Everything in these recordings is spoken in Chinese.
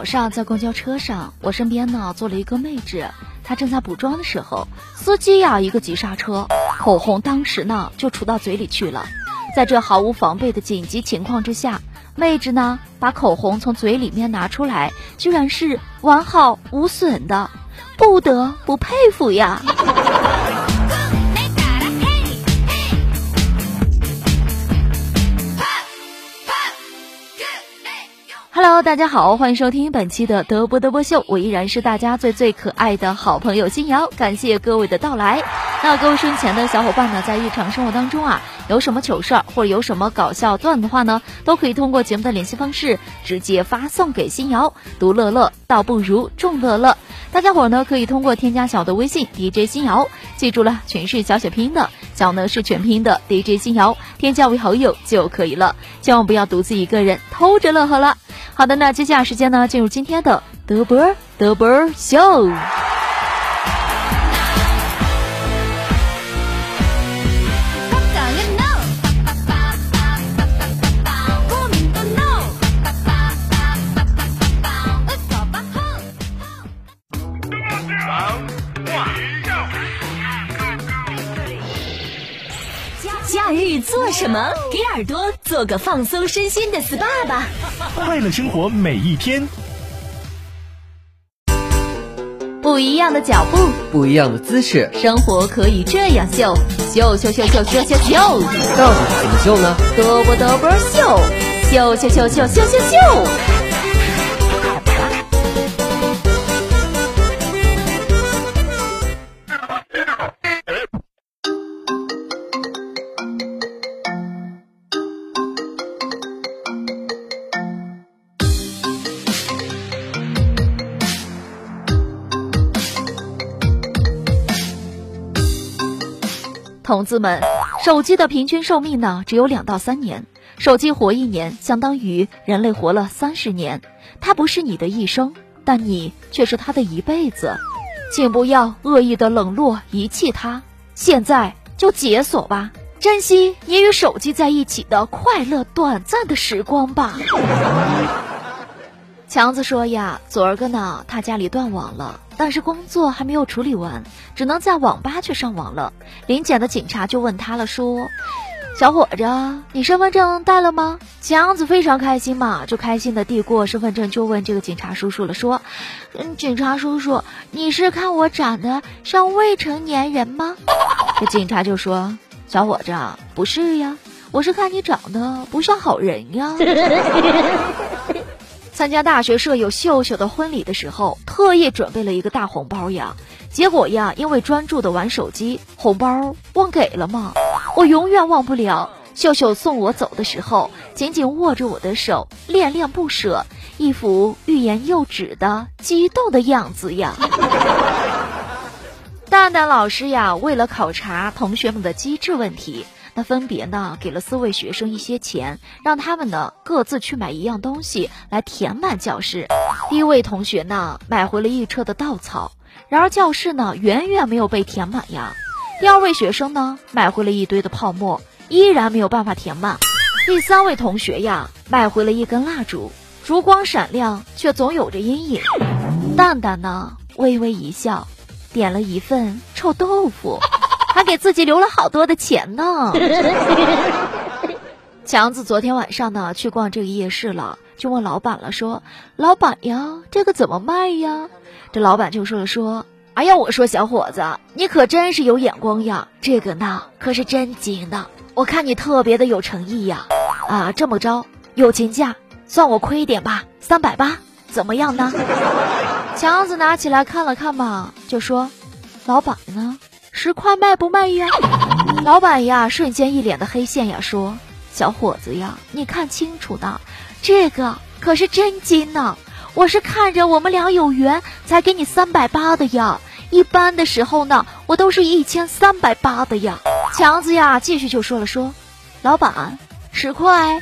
早上在公交车上，我身边呢坐了一个妹纸，她正在补妆的时候，司机呀一个急刹车，口红当时呢就杵到嘴里去了。在这毫无防备的紧急情况之下，妹纸呢把口红从嘴里面拿出来，居然是完好无损的，不得不佩服呀！Hello，大家好，欢迎收听本期的德波德波秀，我依然是大家最最可爱的好朋友新瑶，感谢各位的到来。那各位收音前的小伙伴呢，在日常生活当中啊，有什么糗事儿或者有什么搞笑段的话呢，都可以通过节目的联系方式直接发送给新瑶。独乐乐倒不如众乐乐，大家伙呢可以通过添加小的微信 DJ 新瑶，记住了，全是小写拼音的，小呢是全拼的 DJ 新瑶，添加为好友就可以了，千万不要独自一个人偷着乐呵了。好的，那接下来时间呢，进入今天的德波德波秀。假日做什么？给耳朵做个放松身心的 SPA 吧。快乐生活每一天。不一样的脚步，不一样的姿势，生活可以这样秀，秀秀秀秀秀秀秀，到底怎么秀呢？嘚啵嘚啵秀，秀秀秀秀秀秀秀。同志们，手机的平均寿命呢只有两到三年，手机活一年相当于人类活了三十年。它不是你的一生，但你却是他的一辈子。请不要恶意的冷落遗弃它，现在就解锁吧，珍惜你与手机在一起的快乐短暂的时光吧。强子说呀，昨儿个呢，他家里断网了，但是工作还没有处理完，只能在网吧去上网了。临检的警察就问他了，说：“小伙子，你身份证带了吗？”强子非常开心嘛，就开心的递过身份证，就问这个警察叔叔了，说：“嗯，警察叔叔，你是看我长得像未成年人吗？”这警察就说：“小伙子，不是呀，我是看你长得不像好人呀。”参加大学舍友秀秀的婚礼的时候，特意准备了一个大红包呀。结果呀，因为专注的玩手机，红包忘给了嘛。我永远忘不了秀秀送我走的时候，紧紧握着我的手，恋恋不舍，一副欲言又止的激动的样子呀。蛋蛋老师呀，为了考察同学们的机智问题，那分别呢给了四位学生一些钱，让他们呢各自去买一样东西来填满教室。第一位同学呢买回了一车的稻草，然而教室呢远远没有被填满呀。第二位学生呢，买回了一堆的泡沫，依然没有办法填满。第三位同学呀，买回了一根蜡烛，烛光闪亮，却总有着阴影。蛋蛋呢，微微一笑，点了一份臭豆腐，给自己留了好多的钱呢。强子昨天晚上呢，去逛这个夜市了，就问老板了，说：“老板呀，这个怎么卖呀？”这老板就说了说：“哎呀，我说小伙子，你可真是有眼光呀，这个呢可是真金的，我看你特别的有诚意呀。啊，这么着，友情价算我亏一点吧，三百八，怎么样呢？” 强子拿起来看了看吧，就说：“老板呢？十块卖不卖呀？”老板呀，瞬间一脸的黑线呀，说。小伙子呀，你看清楚呢，这个可是真金呢。我是看着我们俩有缘才给你三百八的呀。一般的时候呢，我都是一千三百八的呀。强子呀，继续就说了说，老板十块。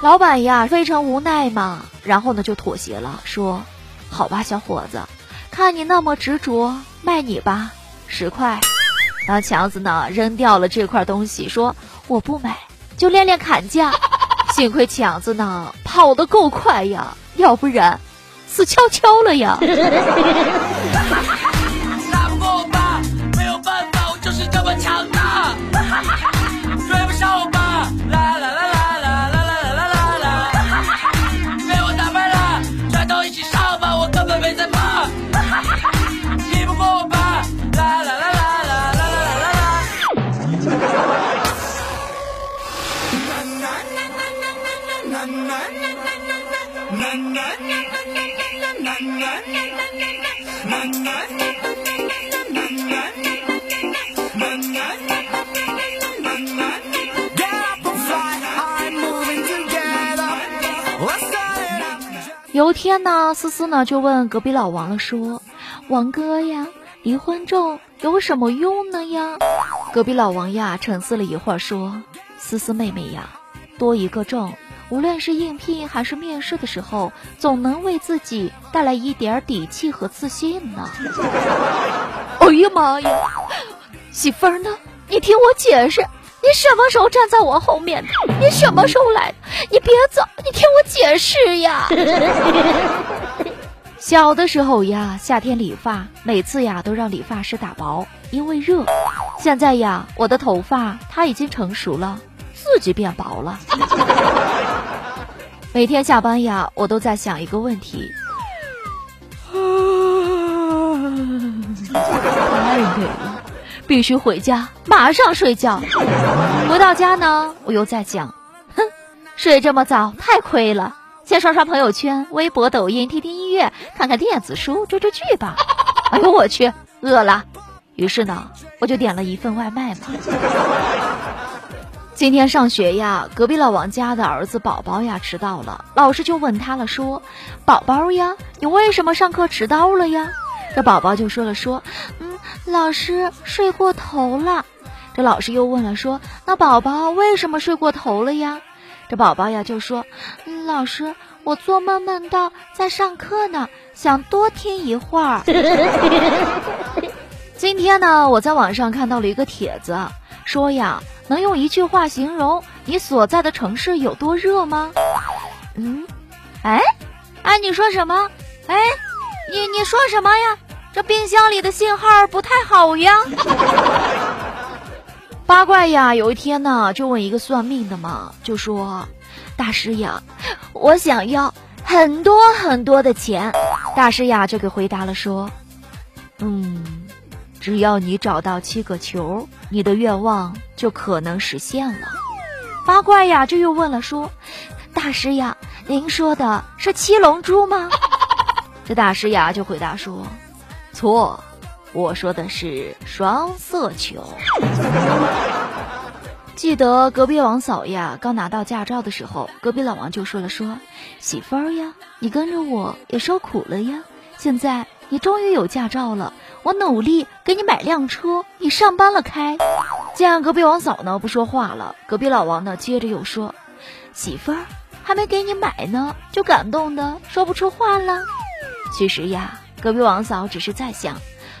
老板呀，非常无奈嘛，然后呢就妥协了，说好吧，小伙子，看你那么执着，卖你吧，十块。然后强子呢扔掉了这块东西，说我不买。就练练砍价，幸亏强子呢跑得够快呀，要不然死翘翘了呀。有一天呢，思思呢就问隔壁老王了，说：“王哥呀，离婚证有什么用呢呀？”隔壁老王呀沉思了一会儿，说：“思思妹妹呀，多一个证，无论是应聘还是面试的时候，总能为自己带来一点底气和自信呢。”哎呀妈呀，媳妇儿呢？你听我解释。你什么时候站在我后面的？你什么时候来的？你别走，你听我解释呀。小的时候呀，夏天理发，每次呀都让理发师打薄，因为热。现在呀，我的头发它已经成熟了，自己变薄了。每天下班呀，我都在想一个问题。太累了。必须回家，马上睡觉。回到家呢，我又在想，哼，睡这么早太亏了。先刷刷朋友圈、微博、抖音，听听音乐，看看电子书，追追剧吧。哎呦我去，饿了。于是呢，我就点了一份外卖嘛。今天上学呀，隔壁老王家的儿子宝宝呀迟到了，老师就问他了，说：“宝宝呀，你为什么上课迟到了呀？”这宝宝就说了，说：“嗯。”老师睡过头了，这老师又问了，说：“那宝宝为什么睡过头了呀？”这宝宝呀就说：“嗯，老师，我做梦梦到在上课呢，想多听一会儿。”今天呢，我在网上看到了一个帖子，说呀，能用一句话形容你所在的城市有多热吗？嗯，哎，哎，你说什么？哎，你你说什么呀？这冰箱里的信号不太好呀。八怪呀，有一天呢，就问一个算命的嘛，就说：“大师呀，我想要很多很多的钱。”大师呀就给回答了说：“嗯，只要你找到七个球，你的愿望就可能实现了。”八怪呀就又问了说：“大师呀，您说的是七龙珠吗？” 这大师呀就回答说。错，我说的是双色球。记得隔壁王嫂呀，刚拿到驾照的时候，隔壁老王就说了：“说媳妇儿呀，你跟着我也受苦了呀。现在你终于有驾照了，我努力给你买辆车，你上班了开。”见隔壁王嫂呢不说话了，隔壁老王呢接着又说：“媳妇儿还没给你买呢，就感动的说不出话了。其实呀。”隔壁王嫂只是在想，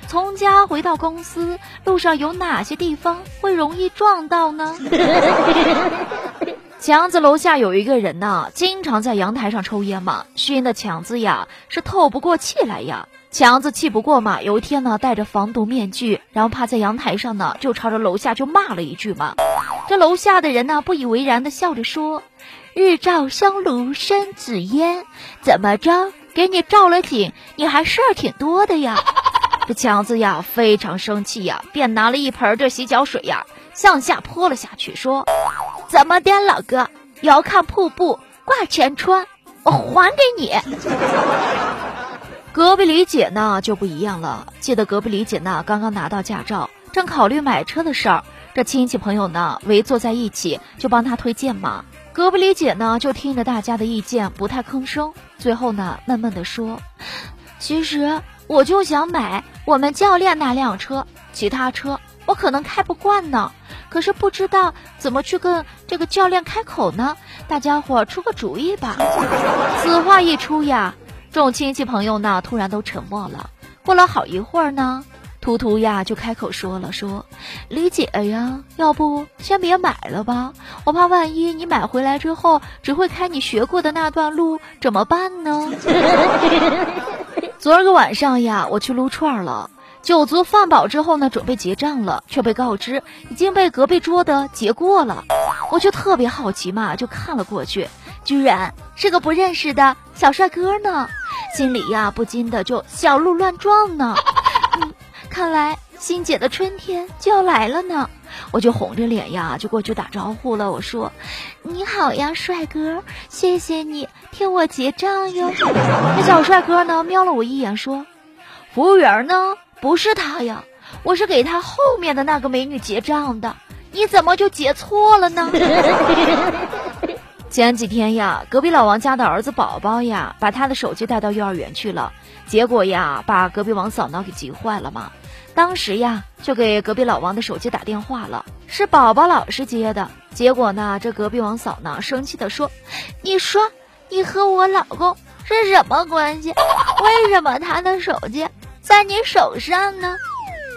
从家回到公司路上有哪些地方会容易撞到呢？强子楼下有一个人呐，经常在阳台上抽烟嘛，熏的强子呀是透不过气来呀。强子气不过嘛，有一天呢，戴着防毒面具，然后趴在阳台上呢，就朝着楼下就骂了一句嘛。这楼下的人呢，不以为然的笑着说：“日照香炉生紫烟，怎么着？给你照了景，你还事儿挺多的呀。”这强子呀非常生气呀，便拿了一盆这洗脚水呀向下泼了下去，说。怎么的，老哥？遥看瀑布挂前川，我还给你。隔壁李姐呢就不一样了。记得隔壁李姐呢刚刚拿到驾照，正考虑买车的事儿，这亲戚朋友呢围坐在一起，就帮她推荐嘛。隔壁李姐呢就听着大家的意见，不太吭声。最后呢闷闷地说：“其实我就想买我们教练那辆车，其他车我可能开不惯呢。”可是不知道怎么去跟这个教练开口呢？大家伙出个主意吧。此话一出呀，众亲戚朋友呢突然都沉默了。过了好一会儿呢，图图呀就开口说了：“说李姐呀，要不先别买了吧？我怕万一你买回来之后只会开你学过的那段路，怎么办呢？” 昨儿个晚上呀，我去撸串了。酒足饭饱之后呢，准备结账了，却被告知已经被隔壁桌的结过了。我就特别好奇嘛，就看了过去，居然是个不认识的小帅哥呢，心里呀不禁的就小鹿乱撞呢。看来欣姐的春天就要来了呢。我就红着脸呀，就过去打招呼了。我说：“你好呀，帅哥，谢谢你替我结账哟。”那小帅哥呢，瞄了我一眼说：“服务员呢？”不是他呀，我是给他后面的那个美女结账的，你怎么就结错了呢？前几天呀，隔壁老王家的儿子宝宝呀，把他的手机带到幼儿园去了，结果呀，把隔壁王嫂呢给急坏了嘛。当时呀，就给隔壁老王的手机打电话了，是宝宝老师接的。结果呢，这隔壁王嫂呢，生气的说：“你说你和我老公是什么关系？为什么他的手机？”在你手上呢，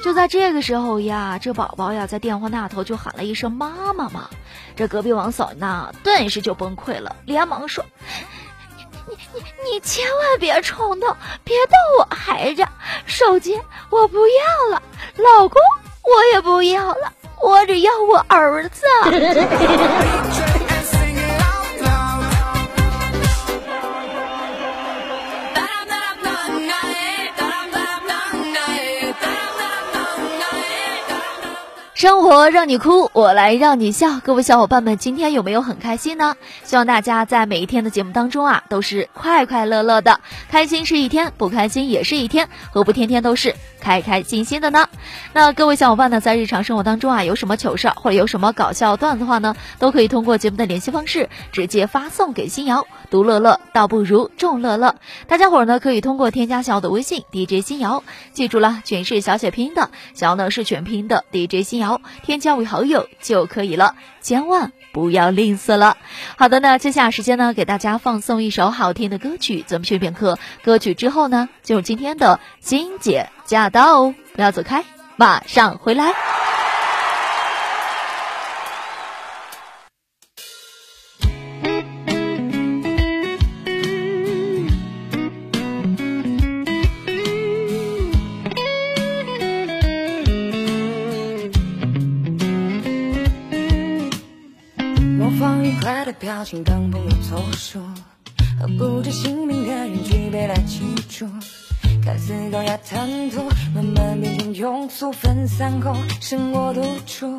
就在这个时候呀，这宝宝呀在电话那头就喊了一声“妈妈”嘛，这隔壁王嫂呢顿时就崩溃了，连忙说：“你你你千万别冲动，别动我孩子，手机我不要了，老公我也不要了，我只要我儿子。”生活让你哭，我来让你笑。各位小伙伴们，今天有没有很开心呢？希望大家在每一天的节目当中啊，都是快快乐乐的。开心是一天，不开心也是一天，何不天天都是开开心心的呢？那各位小伙伴呢，在日常生活当中啊，有什么糗事或者有什么搞笑段子的话呢，都可以通过节目的联系方式直接发送给新瑶。独乐乐倒不如众乐乐，大家伙呢可以通过添加小的微信 DJ 新瑶，记住了，全是小写拼音的，小呢是全拼的 DJ 新瑶。添加为好友就可以了，千万不要吝啬了。好的，那接下来时间呢，给大家放送一首好听的歌曲，咱们去片刻。歌曲之后呢，进入今天的欣姐驾到，不要走开，马上回来。坏的表情当朋友凑数，和不知姓名的人举杯来庆祝。看似高雅谈吐，慢慢变成庸俗，分散后剩我独处。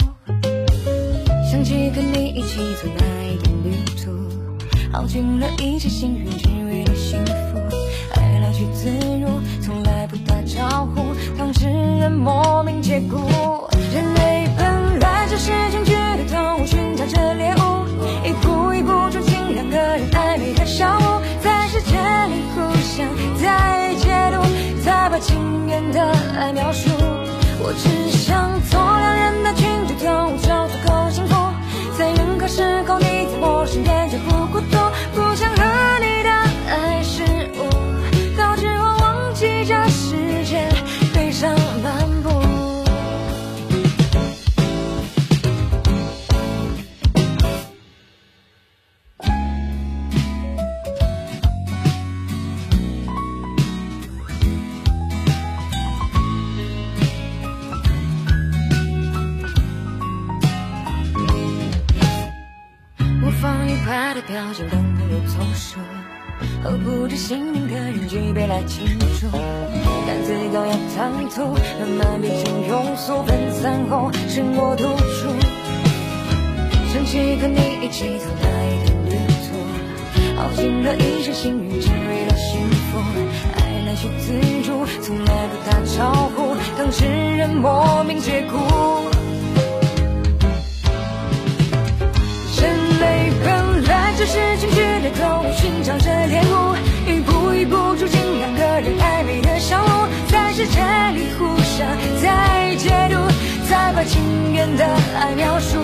想起跟你一起走那一段旅途，耗尽了一切幸运，只为了幸福。爱来去自如，从来不打招呼，当事人莫名解雇。人类本来就是情愿的来描述。我只想做两人的群居动物，他的表情当朋友凑数，和不知姓名的人举杯来庆祝。看似高雅谈吐，慢慢变成庸俗，分散后剩我独处。想起和你一起走那一段旅途，耗尽了一生幸运，只为了幸福，爱来去自如，从来不打招呼，当事人莫名解雇。寻找着猎物，一步一步住进两个人暧昧的小屋，在世界里互相在解读，再把情缘的爱描述。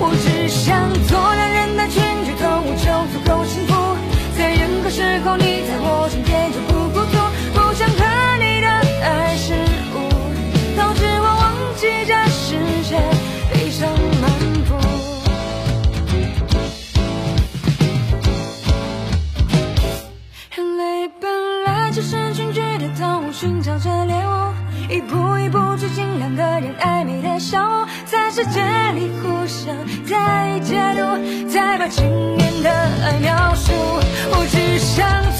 我只想做两人的群居动物就足够幸福，在任何时候你在我身边就不孤独，不想和你的爱是世界里互相在解读，再把情缘的爱描述。我只想。